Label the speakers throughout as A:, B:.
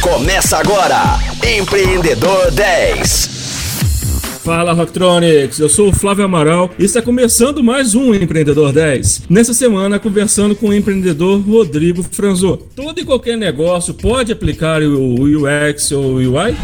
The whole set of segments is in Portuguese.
A: Começa agora, Empreendedor 10.
B: Fala Rocktronics, eu sou o Flávio Amaral e está começando mais um Empreendedor 10. Nessa semana, conversando com o empreendedor Rodrigo Franzo. Todo e qualquer negócio pode aplicar o UX ou UI?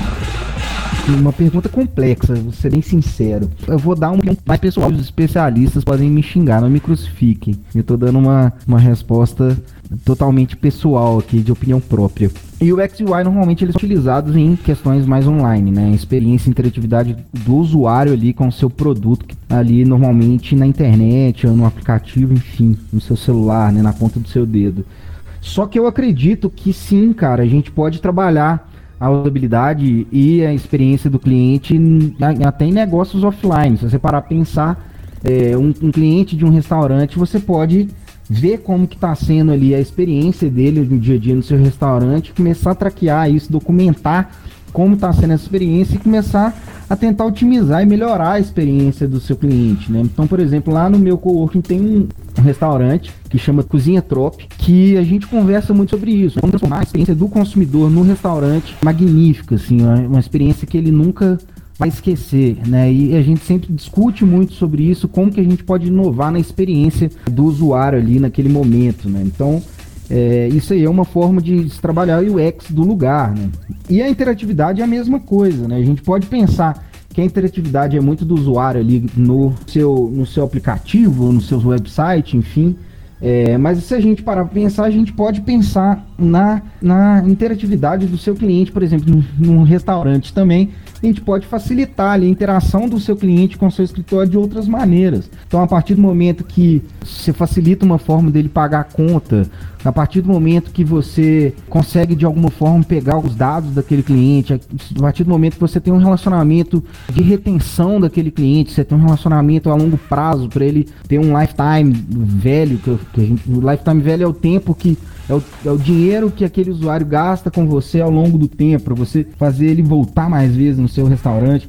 C: Uma pergunta complexa, vou ser bem sincero. Eu vou dar um mais pessoal, os especialistas podem me xingar, não me crucifiquem. Eu tô dando uma, uma resposta totalmente pessoal aqui, de opinião própria. E o X e o Y normalmente eles são utilizados em questões mais online, né? Experiência e interatividade do usuário ali com o seu produto, ali normalmente na internet ou no aplicativo, enfim, no seu celular, né? Na ponta do seu dedo. Só que eu acredito que sim, cara, a gente pode trabalhar a usabilidade e a experiência do cliente até em negócios offline. Se você parar para pensar, é, um, um, cliente de um restaurante, você pode ver como que está sendo ali a experiência dele no dia a dia no seu restaurante, começar a traquear isso, documentar como está sendo essa experiência e começar a tentar otimizar e melhorar a experiência do seu cliente, né? Então, por exemplo, lá no meu coworking tem um, restaurante que chama Cozinha Trop, que a gente conversa muito sobre isso, como transformar a experiência do consumidor no restaurante magnífica, assim, uma experiência que ele nunca vai esquecer, né? E a gente sempre discute muito sobre isso, como que a gente pode inovar na experiência do usuário ali naquele momento, né? Então, é, isso aí é uma forma de se trabalhar o UX do lugar, né? E a interatividade é a mesma coisa, né? A gente pode pensar que a interatividade é muito do usuário ali no seu, no seu aplicativo, no seu website, enfim. É, mas se a gente parar para pensar, a gente pode pensar na, na interatividade do seu cliente, por exemplo, num restaurante também. A gente pode facilitar ali, a interação do seu cliente com o seu escritório de outras maneiras. Então, a partir do momento que você facilita uma forma dele pagar a conta, a partir do momento que você consegue de alguma forma pegar os dados daquele cliente, a partir do momento que você tem um relacionamento de retenção daquele cliente, você tem um relacionamento a longo prazo para ele ter um lifetime velho, que, que gente, o lifetime velho é o tempo que é o, é o dinheiro que aquele usuário gasta com você ao longo do tempo, para você fazer ele voltar mais vezes no seu restaurante.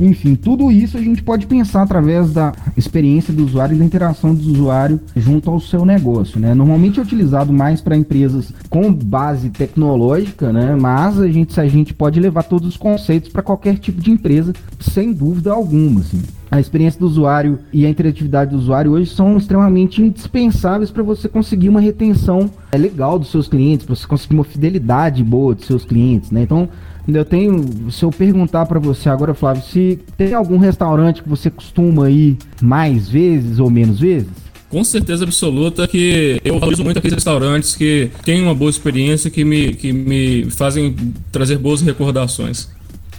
C: Enfim, tudo isso a gente pode pensar através da experiência do usuário e da interação do usuário junto ao seu negócio, né? Normalmente é utilizado mais para empresas com base tecnológica, né? Mas a gente, a gente pode levar todos os conceitos para qualquer tipo de empresa, sem dúvida alguma, assim a experiência do usuário e a interatividade do usuário hoje são extremamente indispensáveis para você conseguir uma retenção é, legal dos seus clientes, para você conseguir uma fidelidade boa dos seus clientes, né? Então, eu tenho, se eu perguntar para você agora, Flávio, se tem algum restaurante que você costuma ir mais vezes ou menos vezes?
B: Com certeza absoluta que eu valorizo muito aqueles restaurantes que têm uma boa experiência, que me, que me fazem trazer boas recordações.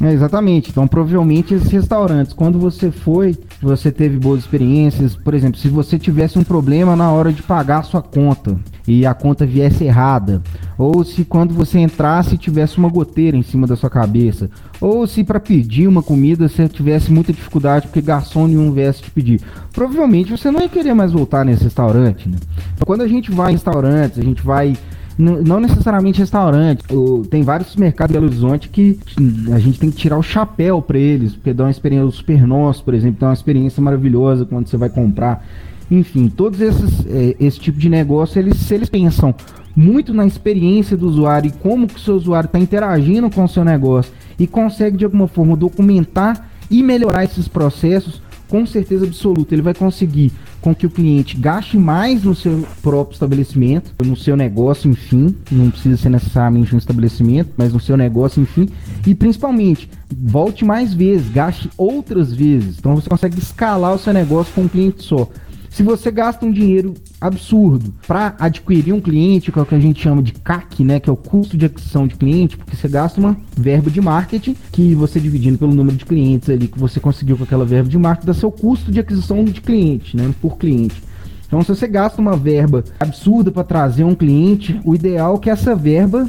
C: É, exatamente. Então, provavelmente esses restaurantes, quando você foi, você teve boas experiências. Por exemplo, se você tivesse um problema na hora de pagar a sua conta, e a conta viesse errada, ou se quando você entrasse tivesse uma goteira em cima da sua cabeça, ou se para pedir uma comida você tivesse muita dificuldade porque garçom nenhum viesse te pedir. Provavelmente você não ia querer mais voltar nesse restaurante, né? Então, quando a gente vai em restaurantes, a gente vai não necessariamente restaurante. tem vários mercados de Belo Horizonte que a gente tem que tirar o chapéu para eles, porque dá uma experiência, o Super por exemplo, dá uma experiência maravilhosa quando você vai comprar. Enfim, todos esses é, esse tipo de negócio, eles, se eles pensam muito na experiência do usuário e como que o seu usuário está interagindo com o seu negócio e consegue de alguma forma documentar e melhorar esses processos, com certeza absoluta ele vai conseguir com que o cliente gaste mais no seu próprio estabelecimento, no seu negócio, enfim, não precisa ser necessariamente um estabelecimento, mas no seu negócio, enfim, e principalmente volte mais vezes, gaste outras vezes. Então você consegue escalar o seu negócio com um cliente só. Se você gasta um dinheiro absurdo para adquirir um cliente, que é o que a gente chama de CAC, né, que é o custo de aquisição de cliente, porque você gasta uma verba de marketing que você dividindo pelo número de clientes ali que você conseguiu com aquela verba de marketing, dá seu custo de aquisição de cliente, né, por cliente. Então, se você gasta uma verba absurda para trazer um cliente, o ideal é que essa verba,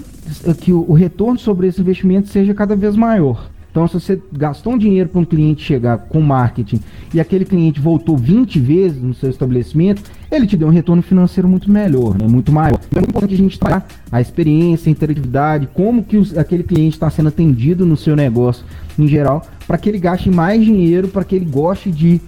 C: que o retorno sobre esse investimento seja cada vez maior. Então, se você gastou um dinheiro para um cliente chegar com marketing e aquele cliente voltou 20 vezes no seu estabelecimento, ele te deu um retorno financeiro muito melhor, né? muito maior. Então, é muito importante a gente trabalhar a experiência, a interatividade, como que os, aquele cliente está sendo atendido no seu negócio em geral, para que ele gaste mais dinheiro, para que ele goste de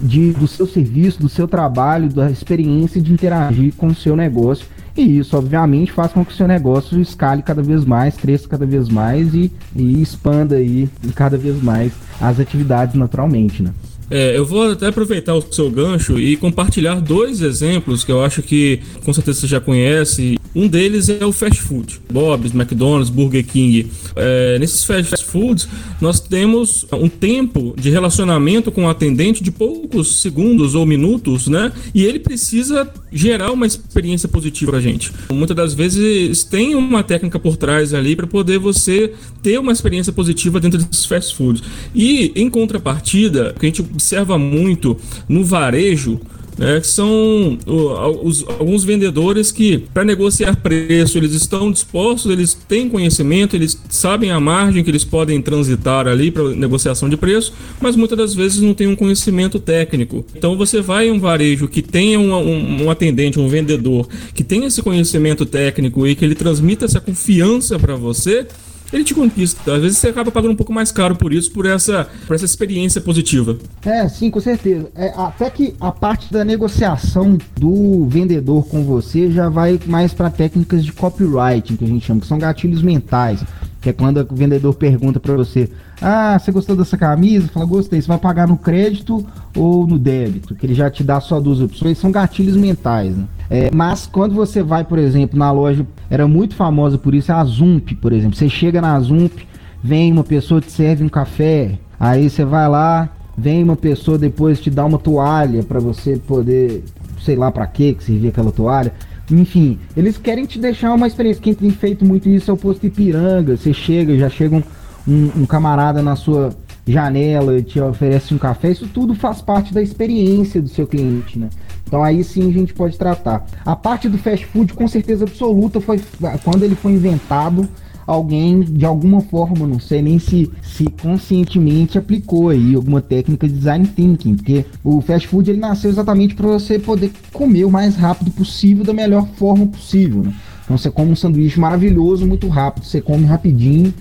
C: de, do seu serviço, do seu trabalho, da experiência de interagir com o seu negócio. E isso, obviamente, faz com que o seu negócio escale cada vez mais, cresça cada vez mais e, e expanda aí cada vez mais as atividades naturalmente, né?
B: É, eu vou até aproveitar o seu gancho e compartilhar dois exemplos que eu acho que com certeza você já conhece. Um deles é o fast food, Bob's, McDonald's, Burger King. É, nesses fast foods, nós temos um tempo de relacionamento com o atendente de poucos segundos ou minutos, né? E ele precisa gerar uma experiência positiva a gente. Muitas das vezes tem uma técnica por trás ali para poder você ter uma experiência positiva dentro desses fast foods. E em contrapartida, que a gente observa muito no varejo, né, que são os, alguns vendedores que, para negociar preço, eles estão dispostos, eles têm conhecimento, eles sabem a margem que eles podem transitar ali para negociação de preço, mas muitas das vezes não tem um conhecimento técnico. Então você vai em um varejo que tenha um, um, um atendente, um vendedor que tenha esse conhecimento técnico e que ele transmita essa confiança para você, ele te conquista. Às vezes você acaba pagando um pouco mais caro por isso, por essa, por essa experiência positiva.
C: É, sim, com certeza. É, até que a parte da negociação do vendedor com você já vai mais para técnicas de copywriting, que a gente chama, que são gatilhos mentais. Que é quando o vendedor pergunta para você: Ah, você gostou dessa camisa? Fala, gostei. Você vai pagar no crédito ou no débito? Que ele já te dá só duas opções. São gatilhos mentais. Né? É, mas quando você vai, por exemplo, na loja, era muito famosa por isso, a Zump, por exemplo. Você chega na Zump, vem uma pessoa te serve um café, aí você vai lá, vem uma pessoa depois te dá uma toalha para você poder, sei lá para que que servia aquela toalha. Enfim, eles querem te deixar uma experiência. Quem tem feito muito isso é o posto Ipiranga. Você chega, já chega um, um, um camarada na sua janela, te oferece um café. Isso tudo faz parte da experiência do seu cliente, né? Então aí sim a gente pode tratar. A parte do fast food, com certeza absoluta, foi quando ele foi inventado alguém de alguma forma, não sei nem se, se conscientemente aplicou aí alguma técnica de design thinking, porque o fast food ele nasceu exatamente para você poder comer o mais rápido possível da melhor forma possível. Né? Então você come um sanduíche maravilhoso, muito rápido, você come rapidinho,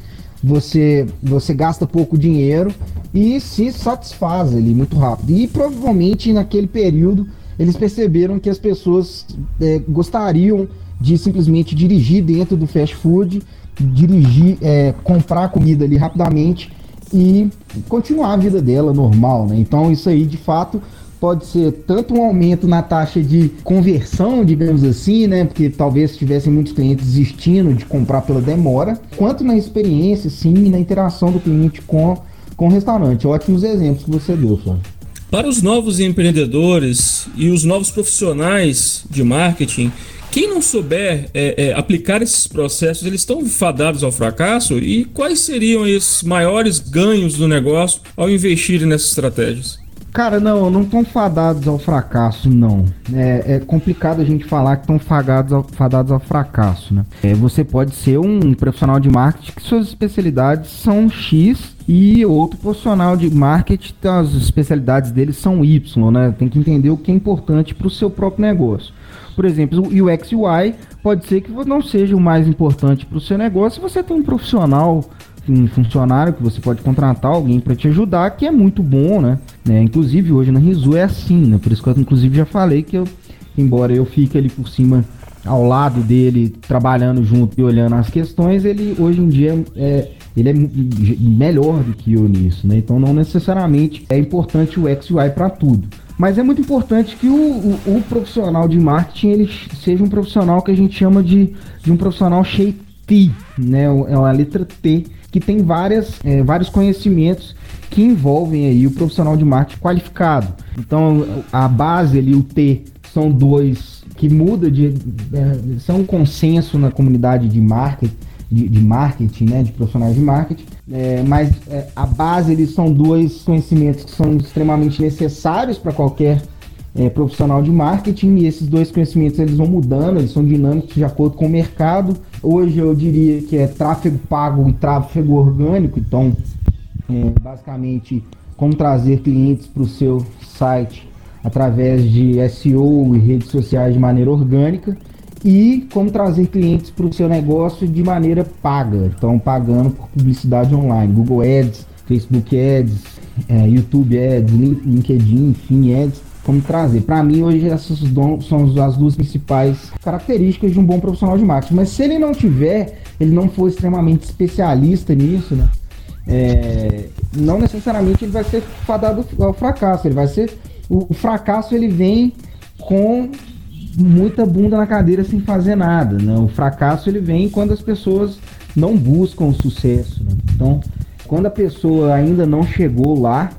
C: você você gasta pouco dinheiro e se satisfaz ali muito rápido. E provavelmente naquele período eles perceberam que as pessoas é, gostariam de simplesmente dirigir dentro do fast food dirigir, é, comprar comida ali rapidamente e continuar a vida dela normal, né? Então isso aí de fato pode ser tanto um aumento na taxa de conversão, digamos assim, né? Porque talvez tivessem muitos clientes desistindo de comprar pela demora, quanto na experiência, sim, na interação do cliente com, com o restaurante. Ótimos exemplos que você deu, Flávio.
B: Para os novos empreendedores e os novos profissionais de marketing, quem não souber é, é, aplicar esses processos, eles estão fadados ao fracasso? E quais seriam os maiores ganhos do negócio ao investir nessas estratégias?
C: Cara, não, não estão fadados ao fracasso, não. É, é complicado a gente falar que estão fadados ao, fadados ao fracasso, né? É, você pode ser um profissional de marketing que suas especialidades são X e outro profissional de marketing, as especialidades dele são Y, né? Tem que entender o que é importante para o seu próprio negócio. Por exemplo, o UX UI pode ser que não seja o mais importante para o seu negócio. Você tem um profissional, um funcionário que você pode contratar alguém para te ajudar, que é muito bom, né? É, inclusive hoje na Rizu é assim, né? Por isso que eu inclusive já falei que eu, embora eu fique ali por cima ao lado dele, trabalhando junto e olhando as questões, ele hoje em dia é, ele é melhor do que eu nisso, né? Então não necessariamente é importante o UI para tudo. Mas é muito importante que o, o, o, profissional de marketing ele seja um profissional que a gente chama de, de um profissional shape T, né? É uma letra T que tem várias, é, vários conhecimentos que envolvem aí o profissional de marketing qualificado. Então a base ali, o T, são dois que muda de. É, são um consenso na comunidade de marketing de, de marketing, né, de profissionais de marketing, é, mas é, a base eles são dois conhecimentos que são extremamente necessários para qualquer é, profissional de marketing e esses dois conhecimentos eles vão mudando, eles são dinâmicos de acordo com o mercado. Hoje eu diria que é tráfego pago e tráfego orgânico, então é, basicamente como trazer clientes para o seu site através de SEO e redes sociais de maneira orgânica e como trazer clientes para o seu negócio de maneira paga, então pagando por publicidade online, Google Ads, Facebook Ads é, YouTube Ads, LinkedIn, enfim, Ads, como trazer. Para mim, hoje, essas são as duas principais características de um bom profissional de marketing. Mas se ele não tiver, ele não for extremamente especialista nisso, né? É, não necessariamente ele vai ser fadado ao fracasso. Ele vai ser. O, o fracasso ele vem com muita bunda na cadeira sem fazer nada. Né? O fracasso ele vem quando as pessoas não buscam o sucesso. Né? Então, quando a pessoa ainda não chegou lá,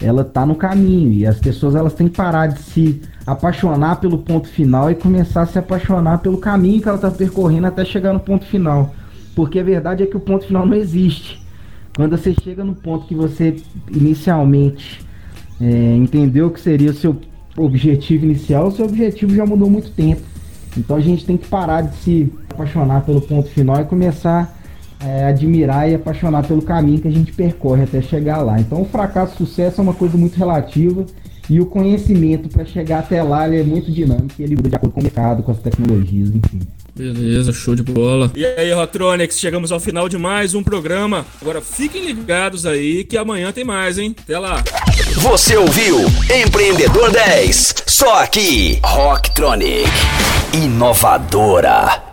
C: ela está no caminho e as pessoas elas têm que parar de se apaixonar pelo ponto final e começar a se apaixonar pelo caminho que ela está percorrendo até chegar no ponto final. Porque a verdade é que o ponto final não existe. Quando você chega no ponto que você inicialmente é, entendeu que seria o seu objetivo inicial, o seu objetivo já mudou muito tempo. Então a gente tem que parar de se apaixonar pelo ponto final e começar é, admirar e apaixonar pelo caminho que a gente percorre até chegar lá. Então, o fracasso e o sucesso é uma coisa muito relativa e o conhecimento para chegar até lá é muito dinâmico e ele muda de acordo com o mercado, com as tecnologias, enfim.
B: Beleza, show de bola. E aí, Rotronics, chegamos ao final de mais um programa. Agora fiquem ligados aí que amanhã tem mais, hein? Até lá.
A: Você ouviu Empreendedor 10, só aqui, Rocktronic, inovadora.